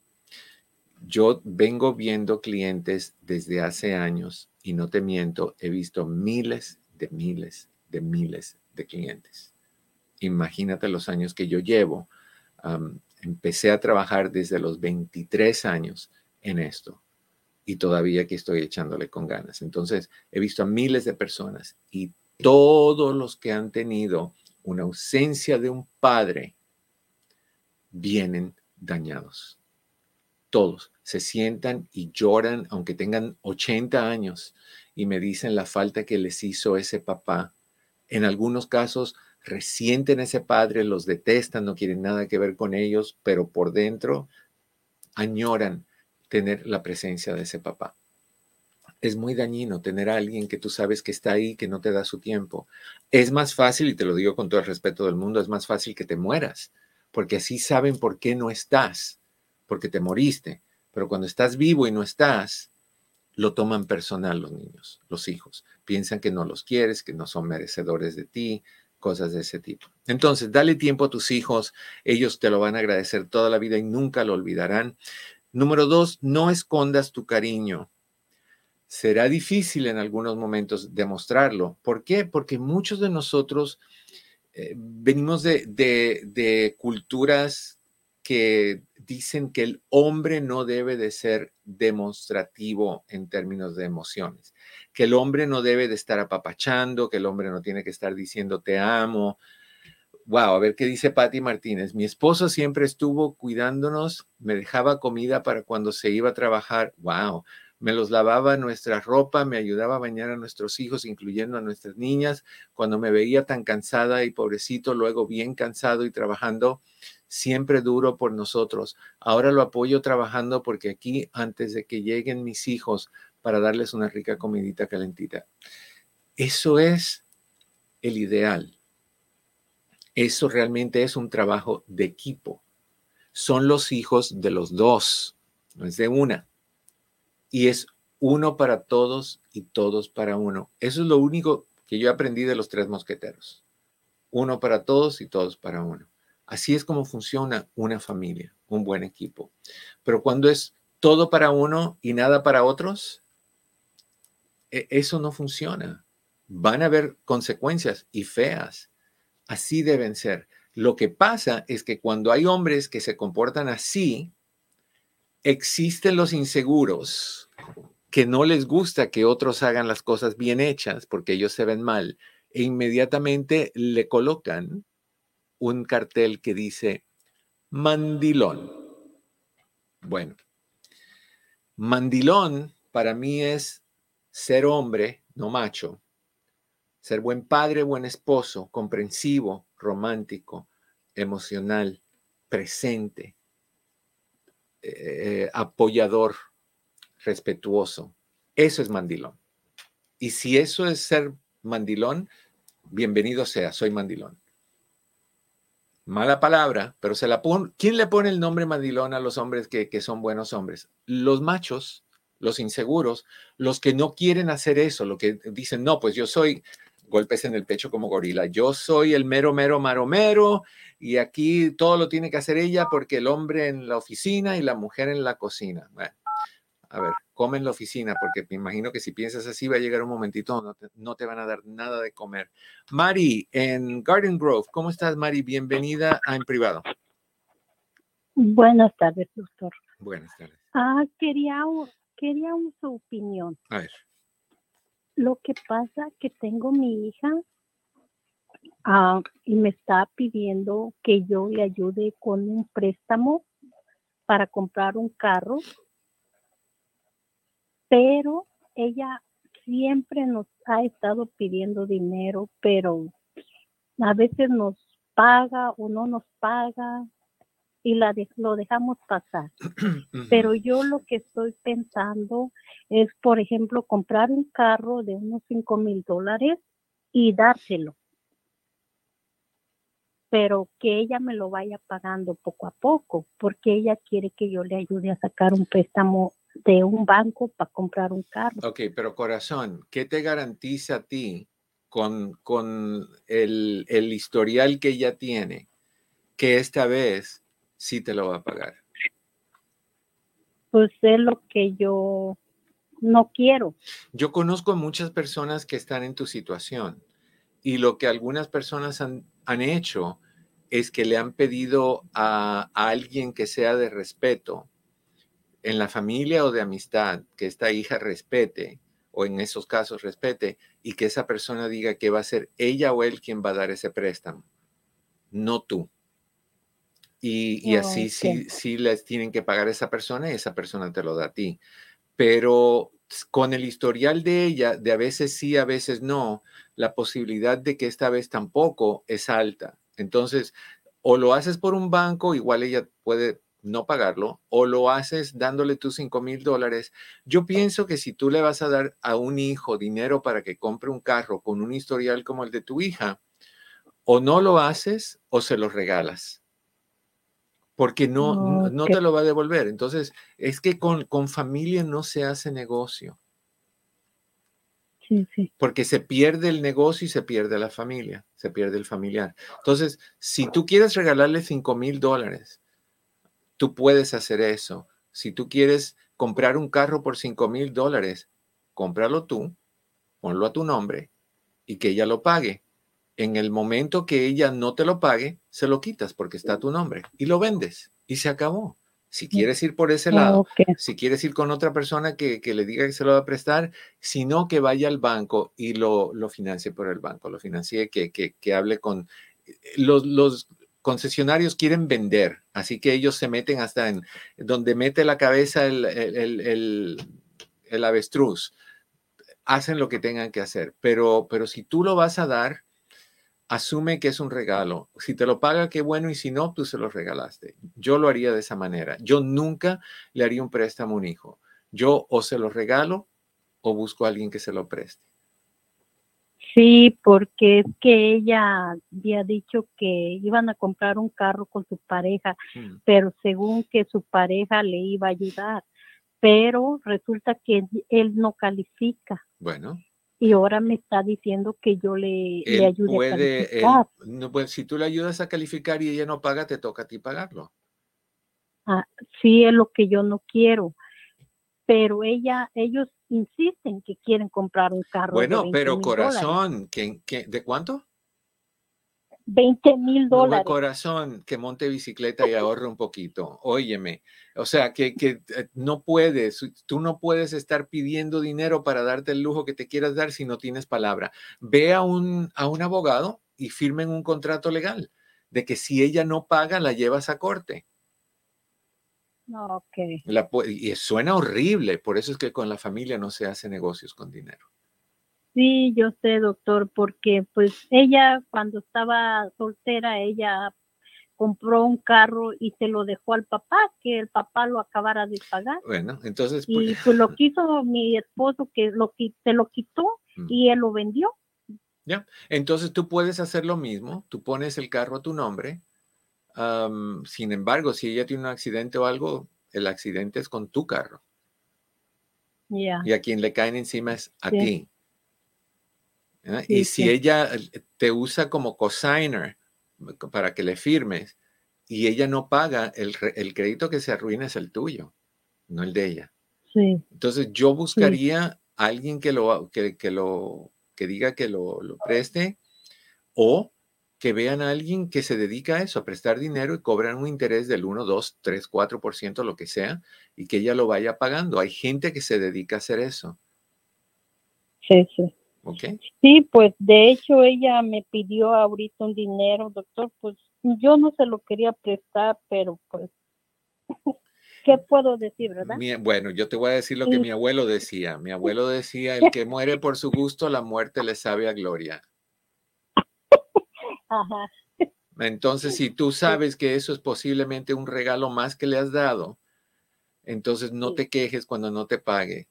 Yo vengo viendo clientes desde hace años y no te miento, he visto miles de miles de miles de clientes. Imagínate los años que yo llevo. Empecé a trabajar desde los 23 años en esto y todavía aquí estoy echándole con ganas. Entonces, he visto a miles de personas y todos los que han tenido una ausencia de un padre vienen dañados todos se sientan y lloran, aunque tengan 80 años, y me dicen la falta que les hizo ese papá. En algunos casos resienten ese padre, los detestan, no quieren nada que ver con ellos, pero por dentro añoran tener la presencia de ese papá. Es muy dañino tener a alguien que tú sabes que está ahí, que no te da su tiempo. Es más fácil, y te lo digo con todo el respeto del mundo, es más fácil que te mueras, porque así saben por qué no estás porque te moriste, pero cuando estás vivo y no estás, lo toman personal los niños, los hijos. Piensan que no los quieres, que no son merecedores de ti, cosas de ese tipo. Entonces, dale tiempo a tus hijos, ellos te lo van a agradecer toda la vida y nunca lo olvidarán. Número dos, no escondas tu cariño. Será difícil en algunos momentos demostrarlo. ¿Por qué? Porque muchos de nosotros eh, venimos de, de culturas que dicen que el hombre no debe de ser demostrativo en términos de emociones, que el hombre no debe de estar apapachando, que el hombre no tiene que estar diciendo te amo. Wow, a ver qué dice Patti Martínez. Mi esposo siempre estuvo cuidándonos, me dejaba comida para cuando se iba a trabajar. Wow, me los lavaba nuestra ropa, me ayudaba a bañar a nuestros hijos, incluyendo a nuestras niñas. Cuando me veía tan cansada y pobrecito, luego bien cansado y trabajando, siempre duro por nosotros. Ahora lo apoyo trabajando porque aquí, antes de que lleguen mis hijos, para darles una rica comidita calentita. Eso es el ideal. Eso realmente es un trabajo de equipo. Son los hijos de los dos, no es de una. Y es uno para todos y todos para uno. Eso es lo único que yo aprendí de los tres mosqueteros. Uno para todos y todos para uno. Así es como funciona una familia, un buen equipo. Pero cuando es todo para uno y nada para otros, eso no funciona. Van a haber consecuencias y feas. Así deben ser. Lo que pasa es que cuando hay hombres que se comportan así, existen los inseguros que no les gusta que otros hagan las cosas bien hechas porque ellos se ven mal e inmediatamente le colocan un cartel que dice mandilón. Bueno, mandilón para mí es ser hombre, no macho, ser buen padre, buen esposo, comprensivo, romántico, emocional, presente, eh, apoyador, respetuoso. Eso es mandilón. Y si eso es ser mandilón, bienvenido sea, soy mandilón mala palabra, pero se la pone. ¿Quién le pone el nombre mandilón a los hombres que, que, son buenos hombres? Los machos, los inseguros, los que no quieren hacer eso, lo que dicen, no, pues yo soy golpes en el pecho como gorila, yo soy el mero, mero, maromero y aquí todo lo tiene que hacer ella porque el hombre en la oficina y la mujer en la cocina. Bueno, a ver, come en la oficina, porque me imagino que si piensas así va a llegar un momentito, no te, no te van a dar nada de comer. Mari, en Garden Grove, ¿cómo estás, Mari? Bienvenida a En Privado. Buenas tardes, doctor. Buenas tardes. Ah, quería, quería su opinión. A ver. Lo que pasa que tengo mi hija ah, y me está pidiendo que yo le ayude con un préstamo para comprar un carro pero ella siempre nos ha estado pidiendo dinero, pero a veces nos paga o no nos paga. Y la de- lo dejamos pasar. Pero yo lo que estoy pensando es, por ejemplo, comprar un carro de unos 5 mil dólares y dárselo. Pero que ella me lo vaya pagando poco a poco, porque ella quiere que yo le ayude a sacar un préstamo de un banco para comprar un carro. Ok, pero corazón, ¿qué te garantiza a ti con, con el, el historial que ella tiene que esta vez sí te lo va a pagar? Pues es lo que yo no quiero. Yo conozco a muchas personas que están en tu situación y lo que algunas personas han, han hecho es que le han pedido a, a alguien que sea de respeto en la familia o de amistad, que esta hija respete o en esos casos respete y que esa persona diga que va a ser ella o él quien va a dar ese préstamo, no tú. Y, y así sí, sí les tienen que pagar a esa persona y esa persona te lo da a ti. Pero con el historial de ella, de a veces sí, a veces no, la posibilidad de que esta vez tampoco es alta. Entonces, o lo haces por un banco, igual ella puede no pagarlo, o lo haces dándole tus 5 mil dólares. Yo pienso que si tú le vas a dar a un hijo dinero para que compre un carro con un historial como el de tu hija, o no lo haces o se lo regalas. Porque no, no- no Ok. te lo va a devolver. Entonces, es que con, con familia no se hace negocio, Sí, sí. porque se pierde el negocio y se pierde la familia, se pierde el familiar. Entonces, si tú quieres regalarle 5 mil dólares, tú puedes hacer eso. Si tú quieres comprar un carro por 5 mil dólares, cómpralo tú, ponlo a tu nombre y que ella lo pague. En el momento que ella no te lo pague, se lo quitas porque está tu nombre y lo vendes y se acabó. Si quieres ir por ese lado, si quieres ir con otra persona que, que le diga que se lo va a prestar, sino que vaya al banco y lo, lo financie por el banco, lo financie, que, que, que hable con... Los, los concesionarios quieren vender, así que ellos se meten hasta en donde mete la cabeza el, el, el- el- el avestruz. Hacen lo que tengan que hacer, pero, pero si tú lo vas a dar, asume que es un regalo. Si te lo paga, qué bueno, y si no, tú se lo regalaste. Yo lo haría de esa manera. Yo nunca le haría un préstamo a un hijo. Yo o se lo regalo o busco a alguien que se lo preste. Sí, porque es que ella había dicho que iban a comprar un carro con su pareja, Mm. pero según que su pareja le iba a ayudar, pero resulta que él no califica Bueno, y ahora me está diciendo que yo le, le ayude a él- calificar. no, pues, si tú le ayudas a calificar y ella no paga, te toca a ti pagarlo. Ah, sí, es lo que yo no quiero. Pero ella, ellos insisten que quieren comprar un carro. Bueno, de 20 pero corazón, ¿qué, qué- de cuánto? 20 mil No, dólares. corazón, que monte bicicleta y ahorre un poquito. Óyeme, o sea, que, que eh, no puedes, tú no puedes estar pidiendo dinero para darte el lujo que te quieras dar si no tienes palabra. Ve a un, a un abogado y firmen un contrato legal de que si ella no paga, la llevas a corte. No, ok. La y suena horrible, por eso es que con la familia no se hace negocios con dinero. Sí, yo sé, doctor, porque pues ella cuando estaba soltera, ella compró un carro y se lo dejó al papá, que el papá lo acabara de pagar. Bueno, entonces, Y pues, pues lo quiso mi esposo, que lo, se lo quitó Mm. y él lo vendió. entonces tú puedes hacer lo mismo, tú pones el carro a tu nombre. sin embargo, si ella tiene un accidente o algo, el accidente es con tu carro Ya. y a quien le caen encima es a Sí. ti. ¿Verdad? Sí, y si sí. ella eh, te usa como cosigner para que le firmes y ella no paga, el, crédito que se arruina es el tuyo, no el de ella. Sí, Entonces yo buscaría a alguien que lo que, que lo que diga que lo, lo preste o que vean a alguien que se dedica a eso, a prestar dinero y cobran un interés del 1, 2, 3, 4%, lo que sea, y que ella lo vaya pagando. Hay gente que se dedica a hacer eso, sí, sí. Sí, pues de hecho ella me pidió ahorita un dinero, doctor, pues yo no se lo quería prestar, pero pues, ¿qué puedo decir, verdad? Mi- bueno, yo te voy a decir lo que mi abuelo decía. Mi abuelo decía, el que muere por su gusto, la muerte le sabe a gloria. Ajá, Entonces, si tú sabes que eso es posiblemente un regalo más que le has dado, entonces no te quejes cuando no te pague.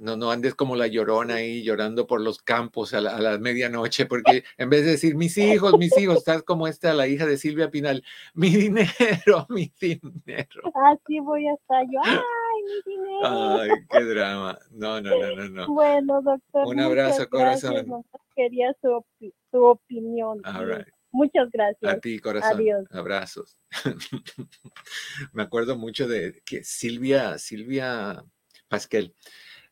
No, no andes como la llorona ahí llorando por los campos a la, a la medianoche, porque en vez de decir, mis hijos, mis hijos, estás como esta, la hija de Silvia Pinal, mi dinero, mi dinero. Así voy a estar yo. ¡Ay, mi dinero! Ay, qué drama. No, no, no, no, no. Bueno, doctor. Un abrazo, corazón. Quería su, su opinión. All right. Muchas gracias. A ti, corazón. Adiós. Abrazos. Me acuerdo mucho de que Silvia, Silvia Pasquel.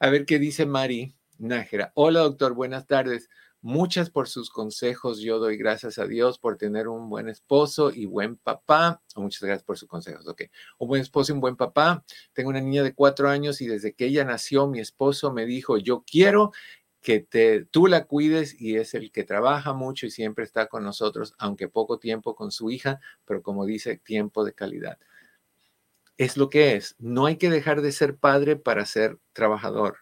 A ver qué dice Mari Nájera. Hola, doctor, buenas tardes. Muchas por sus consejos. Yo doy gracias a Dios por tener un buen esposo y buen papá. Muchas gracias por sus consejos. Ok. Un buen esposo y un buen papá. Tengo una niña de cuatro años y desde que ella nació, mi esposo me dijo, yo quiero que te, tú la cuides y es el que trabaja mucho y siempre está con nosotros, aunque poco tiempo con su hija, pero como dice, tiempo de calidad. Es lo que es. No hay que dejar de ser padre para ser trabajador.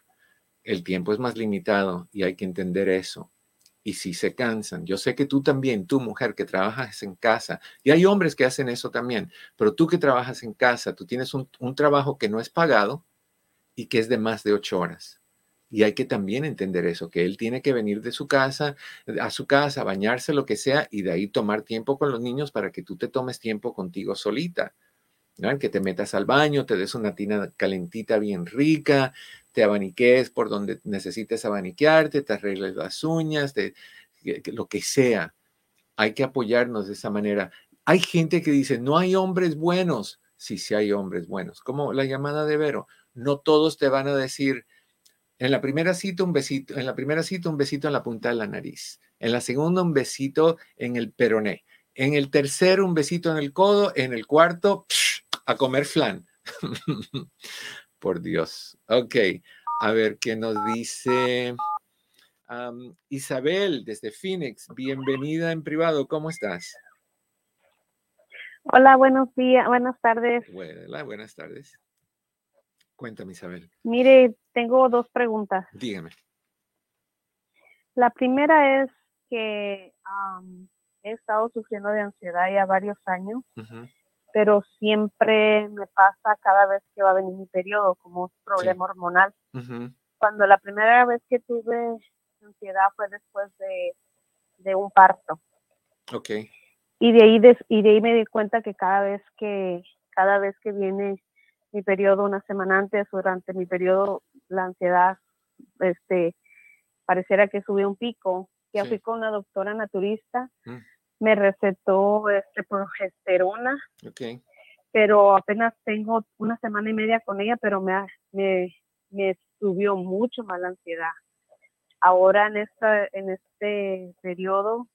El tiempo es más limitado y hay que entender eso. Y si se cansan, yo sé que tú también, tú mujer que trabajas en casa, y hay hombres que hacen eso también, pero tú que trabajas en casa, tú tienes un, trabajo que no es pagado y que es de más de ocho horas. Y hay que también entender eso, que él tiene que venir de su casa, a su casa, bañarse, lo que sea, y de ahí tomar tiempo con los niños para que tú te tomes tiempo contigo solita. ¿No? Que te metas al baño, te des una tina calentita bien rica, te abaniques por donde necesites abaniquearte, te arregles las uñas, lo que sea. Hay que apoyarnos de esa manera. Hay gente que dice, no hay hombres buenos. Sí, sí hay hombres buenos. Como la llamada de Vero. No todos te van a decir, en la primera cita un besito, en la primera cita un besito en la punta de la nariz. En la segunda un besito en el peroné. En el tercero un besito en el codo. En el cuarto psh, a comer flan. Por Dios. Ok. A ver qué nos dice am, Isabel desde Phoenix. Bienvenida en privado. ¿Cómo estás? Hola, buenos días, buenas tardes. Buena- buenas tardes. Cuéntame, Isabel. Mire, tengo dos preguntas. Dígame. La primera es que am, he estado sufriendo de ansiedad ya varios años, pero siempre me pasa cada vez que va a venir mi periodo, como un problema hormonal. Cuando la primera vez que tuve ansiedad fue después de, de un parto. Ok. y de ahí des- y de ahí me di cuenta que cada vez que cada vez que viene mi periodo una semana antes o durante mi periodo la ansiedad este pareciera que sube un pico ya Sí. fui con una doctora naturista Mm. Me recetó este progesterona Ok. pero apenas tengo una semana y media con ella pero me me, me subió mucho más la ansiedad ahora en esta en este periodo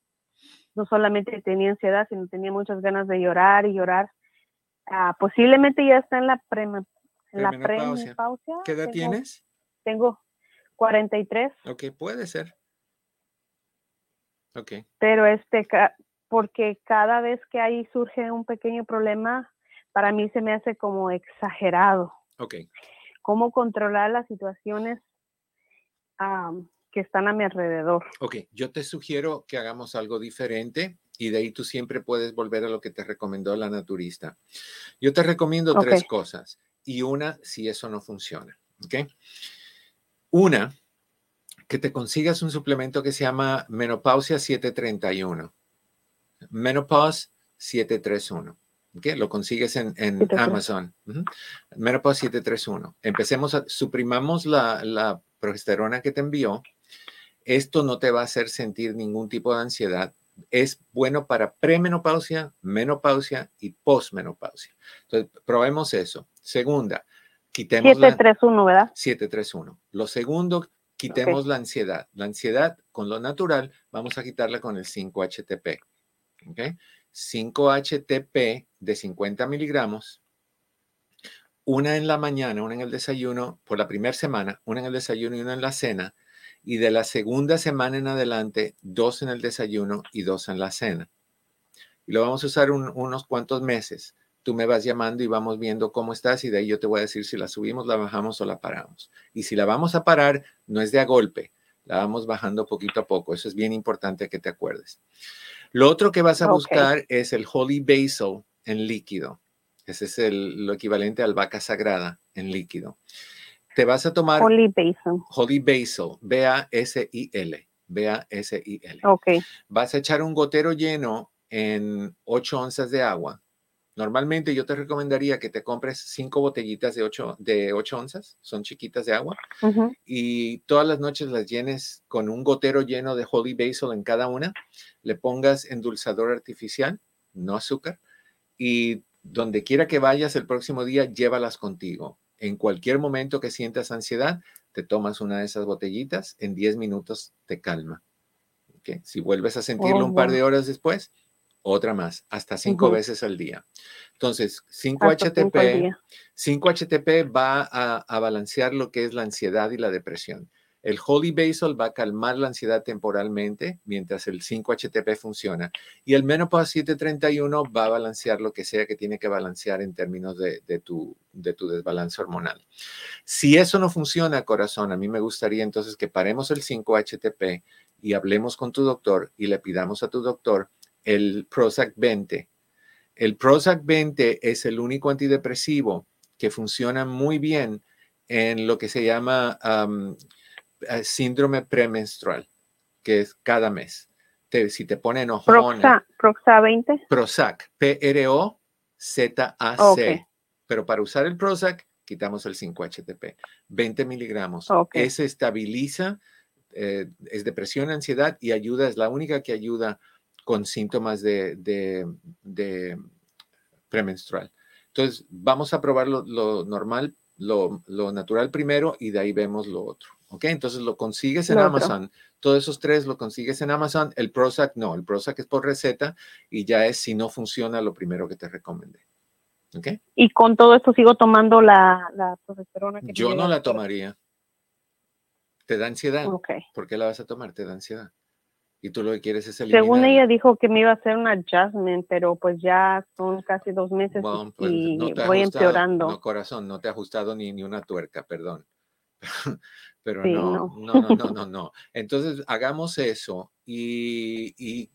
no solamente tenía ansiedad, sino tenía muchas ganas de llorar y llorar. Ah, posiblemente ya está en la, prema- en la Premenopausia. ¿Qué edad Tengo- tienes? Tengo 43, Ok, puede ser. Ok. pero este, porque cada vez que ahí surge un pequeño problema, para mí se me hace como exagerado. Ok. Cómo controlar las situaciones am, que están a mi alrededor. Ok, yo te sugiero que hagamos algo diferente y de ahí tú siempre puedes volver a lo que te recomendó la naturista. Yo te recomiendo Ok. tres cosas y una si eso no funciona. ¿Ok? Una, que te consigas un suplemento que se llama Menopausia 731. Menopause 731. ¿ok? Lo consigues en, en 731. Amazon. Menopause 731. Empecemos, a, suprimamos la, la progesterona que te envió. Esto no te va a hacer sentir ningún tipo de ansiedad. Es bueno para premenopausia, menopausia y posmenopausia. Entonces, probemos eso. Segunda, quitemos la 731, ¿verdad? 731. Lo segundo, quitemos la ansiedad. La ansiedad con lo natural, vamos a quitarla con el 5-HTP. ¿Ok? 5-HTP de 50 miligramos, una en la mañana, una en el desayuno, por la primera semana, una en el desayuno y una en la cena, y de la segunda semana en adelante, dos en el desayuno y dos en la cena. Y lo vamos a usar un- unos cuantos meses. Tú me vas llamando y vamos viendo cómo estás y de ahí yo te voy a decir si la subimos, la bajamos o la paramos. Y si la vamos a parar, no es de a golpe, la vamos bajando poquito a poco. Eso es bien importante que te acuerdes. Lo otro que vas a buscar es el Holy Basil en líquido. Ese es el, lo equivalente al vaca sagrada en líquido. Te vas a tomar Holy Basin. Holy Basil, B-A-S-I-L, B-A-S-I-L. Vas a echar un gotero lleno en 8 onzas de agua. Normalmente yo te recomendaría que te compres 5 botellitas de 8, de 8 onzas, son chiquitas de agua, y todas las noches las llenes con un gotero lleno de Holy Basil en cada una. Le pongas endulzador artificial, no azúcar, y donde quiera que vayas el próximo día, llévalas contigo. En cualquier momento que sientas ansiedad, te tomas una de esas botellitas, en 10 minutos te calma. ¿ok? Si vuelves a sentirlo Oh, un par de horas después, otra más, hasta cinco veces al día. Entonces, 5 Hasta cinco al HTP, día. 5-HTP va a, a balancear lo que es la ansiedad y la depresión. El Holy Basil va a calmar la ansiedad temporalmente mientras el 5-HTP funciona. Y el Menopause 731 va a balancear lo que sea que tiene que balancear en términos de, de tu, de tu desbalance hormonal. Si eso no funciona, corazón, a mí me gustaría entonces que paremos el 5-HTP y hablemos con tu doctor y le pidamos a tu doctor el Prozac 20. El Prozac 20 es el único antidepresivo que funciona muy bien en lo que se llama am, eh, síndrome premenstrual, que es cada mes. Te- si te pone enojona, Proxa, Proxa 20. Prozac, P-R-O-Z-A-C. Pero para usar el Prozac, quitamos el 5-HTP, 20 miligramos. Ok. Ese estabiliza, eh, es depresión, ansiedad y ayuda, es la única que ayuda con síntomas de, de- de premenstrual. Entonces, vamos a probar lo, lo normal, lo, lo natural primero y de ahí vemos lo otro. ¿Ok? Entonces lo consigues en Lo otro. Amazon. Todos esos tres lo consigues en Amazon. El Prozac no, el Prozac es por receta y ya es si no funciona lo primero que te recomendé. ¿Ok? Y con todo esto sigo tomando la, la progesterona. que Yo no la tomaría. Te da ansiedad. Ok. ¿Por qué la vas a tomar? Te da ansiedad. Y tú lo que quieres es eliminar. Según ella dijo que me iba a hacer un adjustment, pero pues ya son casi dos meses y- Bueno, pues, y no voy ajustado. empeorando. No, corazón, no te ha ajustado ni, ni una tuerca, perdón. Pero Sí, no, no. no, no, no, no, no. Entonces, hagamos eso y, y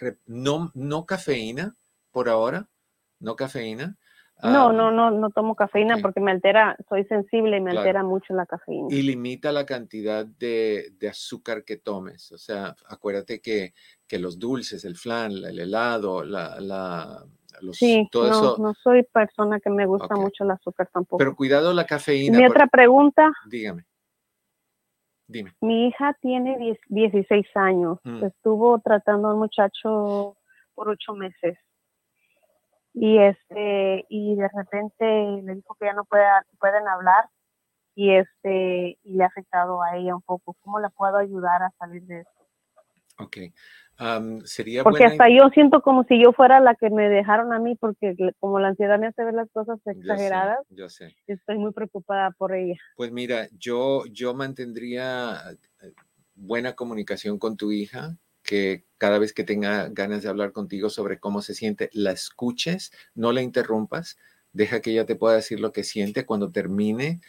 re- no, no cafeína por ahora, no cafeína. No, Am, no, no, no tomo cafeína porque me altera, soy sensible y me Claro. altera mucho la cafeína. y limita la cantidad de, de azúcar que tomes. O sea, acuérdate que, que los dulces, el flan, el helado, la, la, los, sí, todo no, eso. no soy persona que me gusta mucho el azúcar tampoco. Pero cuidado la cafeína. Mi por- otra pregunta, Dígame. Dime. mi hija tiene 10 16 años, Mm. estuvo tratando a un muchacho por ocho meses y este y de repente le dijo que ya no puede, pueden hablar y este y le ha afectado a ella un poco. ¿Cómo la puedo ayudar a salir de eso? Ok. Am, sería Porque buena hasta yo siento como si yo fuera la que me dejaron a mí, porque como la ansiedad me hace ver las cosas Yo sé, exageradas, Yo sé. estoy muy preocupada por ella. Pues mira, yo, yo mantendría eh, buena comunicación con tu hija, que cada vez que tenga ganas de hablar contigo sobre cómo se siente, la escuches, no la interrumpas, deja que ella te pueda decir lo que siente. Cuando termine,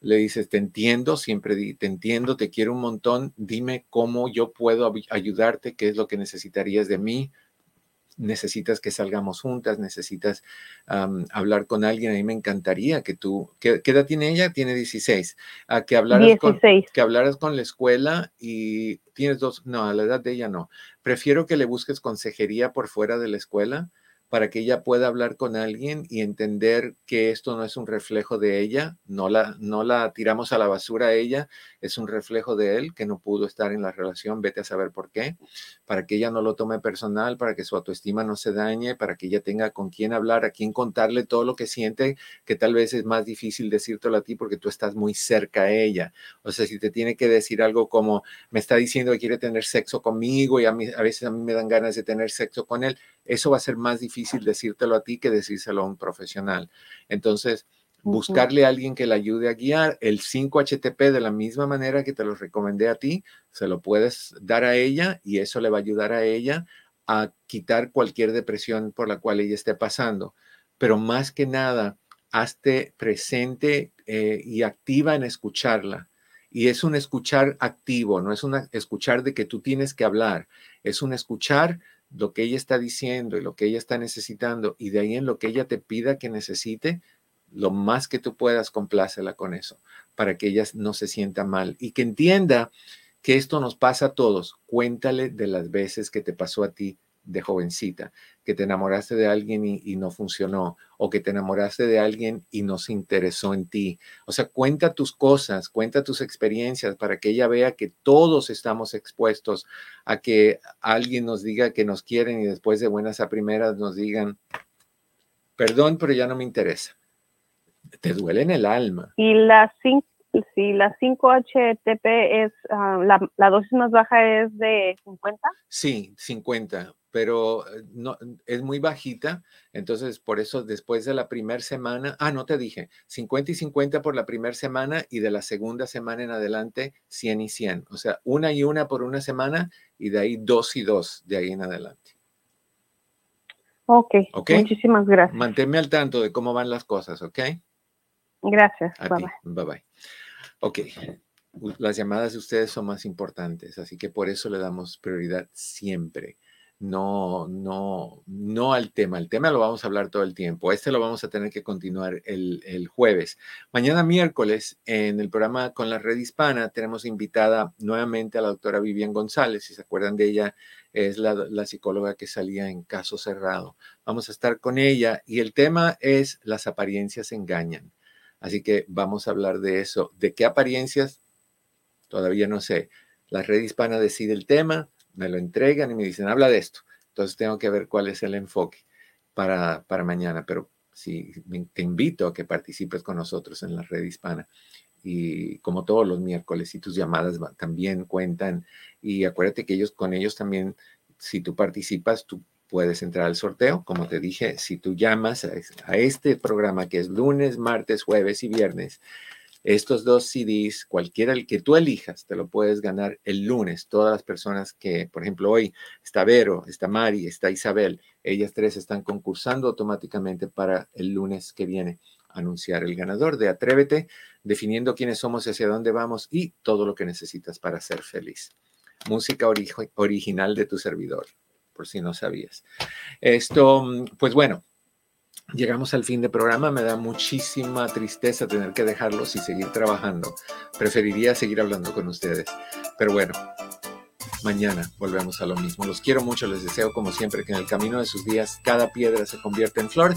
le dices, te entiendo, siempre te entiendo, te quiero un montón, dime cómo yo puedo ayudarte, qué es lo que necesitarías de mí. Necesitas que salgamos juntas, necesitas hablar con alguien. A mí me encantaría que tú, ¿qué, qué edad tiene ella? Tiene 16. A que hablaras con, 16. que hablaras con la escuela y tienes dos, no, a la edad de ella no. Prefiero que le busques consejería por fuera de la escuela para que ella pueda hablar con alguien y entender que esto no es un reflejo de ella, no la, no la tiramos a la basura a ella, es un reflejo de él que no pudo estar en la relación, vete a saber por qué, para que ella no lo tome personal, para que su autoestima no se dañe, para que ella tenga con quién hablar, a quién contarle todo lo que siente, que tal vez es más difícil decírtelo a ti porque tú estás muy cerca a ella. O sea, si te tiene que decir algo como, me está diciendo que quiere tener sexo conmigo y a, mí, a veces a mí me dan ganas de tener sexo con él, eso va a ser más difícil decírtelo a ti que decírselo a un profesional. Entonces, buscarle a alguien que le ayude a guiar. El 5-HTP, de la misma manera que te lo recomendé a ti, se lo puedes dar a ella y eso le va a ayudar a ella a quitar cualquier depresión por la cual ella esté pasando. Pero más que nada, hazte presente eh, y activa en escucharla. Y es un escuchar activo, no es un escuchar de que tú tienes que hablar, es un escuchar lo que ella está diciendo y lo que ella está necesitando, y de ahí en lo que ella te pida que necesite, lo más que tú puedas, complácela con eso, para que ella no se sienta mal y que entienda que esto nos pasa a todos. Cuéntale de las veces que te pasó a ti de jovencita, que te enamoraste de alguien y, no funcionó, o que te enamoraste de alguien y no se interesó en ti. O sea, cuenta tus cosas, cuenta tus experiencias para que ella vea que todos estamos expuestos a que alguien nos diga que nos quieren y después de buenas a primeras nos digan, perdón, pero ya no me interesa. Te duele en el alma. Y la si la 5-HTP es, ah, la, la, dosis más baja es de 50? Sí, 50 pero eh, no, es muy bajita, entonces por eso después de la primera semana, ah, no te dije, 50 y 50 por la primera semana y de la segunda semana en adelante 100 y 100, o sea, una y una por una semana y de ahí dos y dos de ahí en adelante. Ok, okay? muchísimas gracias. Manténme al tanto de cómo van las cosas, ¿ok? Gracias. bye, bye. bye Ok, las llamadas de ustedes son más importantes, así que por eso le damos prioridad siempre no, no, no al tema. El tema lo vamos a hablar todo el tiempo. Este lo vamos a tener que continuar el, jueves. Mañana miércoles, en el programa con la red hispana, tenemos invitada nuevamente a la doctora Vivian González. Si se acuerdan de ella, es la, la psicóloga que salía en caso cerrado. Vamos a estar con ella y el tema es las apariencias engañan. Así que vamos a hablar de eso. ¿De qué apariencias? Todavía no sé. La red hispana decide el tema me lo entregan y me dicen, habla de esto. Entonces tengo que ver cuál es el enfoque para, para mañana, pero sí, te invito a que participes con nosotros en la red hispana. Y como todos los miércoles, y tus llamadas también cuentan. Y acuérdate que ellos, con ellos también, si tú participas, tú puedes entrar al sorteo. Como te dije, si tú llamas a este programa que es lunes, martes, jueves y viernes, estos dos CDs, cualquiera el que tú elijas, te lo puedes ganar el lunes. Todas las personas que, por ejemplo, hoy está Vero, está Mari, está Isabel, ellas tres están concursando automáticamente para el lunes que viene anunciar el ganador de Atrévete, definiendo quiénes somos y hacia dónde vamos y todo lo que necesitas para ser feliz. Música original de tu servidor, por si no sabías. Esto, pues bueno, Llegamos al fin de programa, me da muchísima tristeza tener que dejarlos y seguir trabajando. Preferiría seguir hablando con ustedes. Pero bueno, mañana volvemos a lo mismo. Los quiero mucho, les deseo como siempre que en el camino de sus días cada piedra se convierta en flor.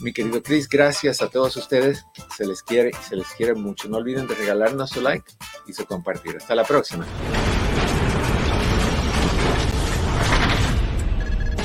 Mi querido Chris, gracias a todos ustedes. Se les quiere se les quiere mucho. No olviden de regalarnos su like y su compartir. Hasta la próxima.